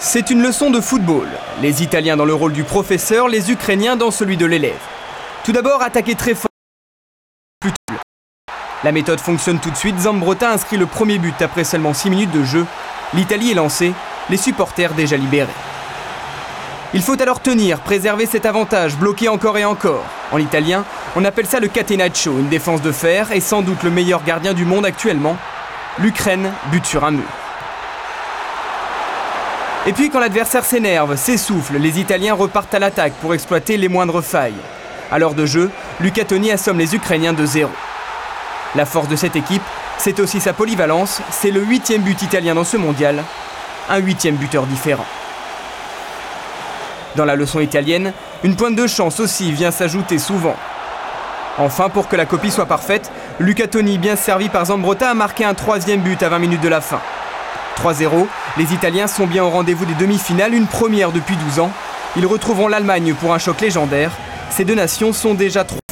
C'est une leçon de football. Les Italiens dans le rôle du professeur, les Ukrainiens dans celui de l'élève. Tout d'abord, attaquer très fort. La méthode fonctionne tout de suite. Zambrotta inscrit le premier but après seulement 6 minutes de jeu. L'Italie est lancée, les supporters déjà libérés. Il faut alors tenir, préserver cet avantage, bloquer encore et encore. En italien, on appelle ça le catenaccio, une défense de fer et sans doute le meilleur gardien du monde actuellement. L'Ukraine bute sur un mur. Et puis quand l'adversaire s'énerve, s'essouffle, les Italiens repartent à l'attaque pour exploiter les moindres failles. À l'heure de jeu, Luca Toni assomme les Ukrainiens de zéro. La force de cette équipe, c'est aussi sa polyvalence, c'est le huitième but italien dans ce mondial, un huitième buteur différent. Dans la leçon italienne, une pointe de chance aussi vient s'ajouter souvent. Enfin, pour que la copie soit parfaite, Luca Toni, bien servi par Zambrotta, a marqué un troisième but à 20 minutes de la fin. 3-0, les Italiens sont bien au rendez-vous des demi-finales, une première depuis 12 ans. Ils retrouveront l'Allemagne pour un choc légendaire. Ces deux nations sont déjà trois.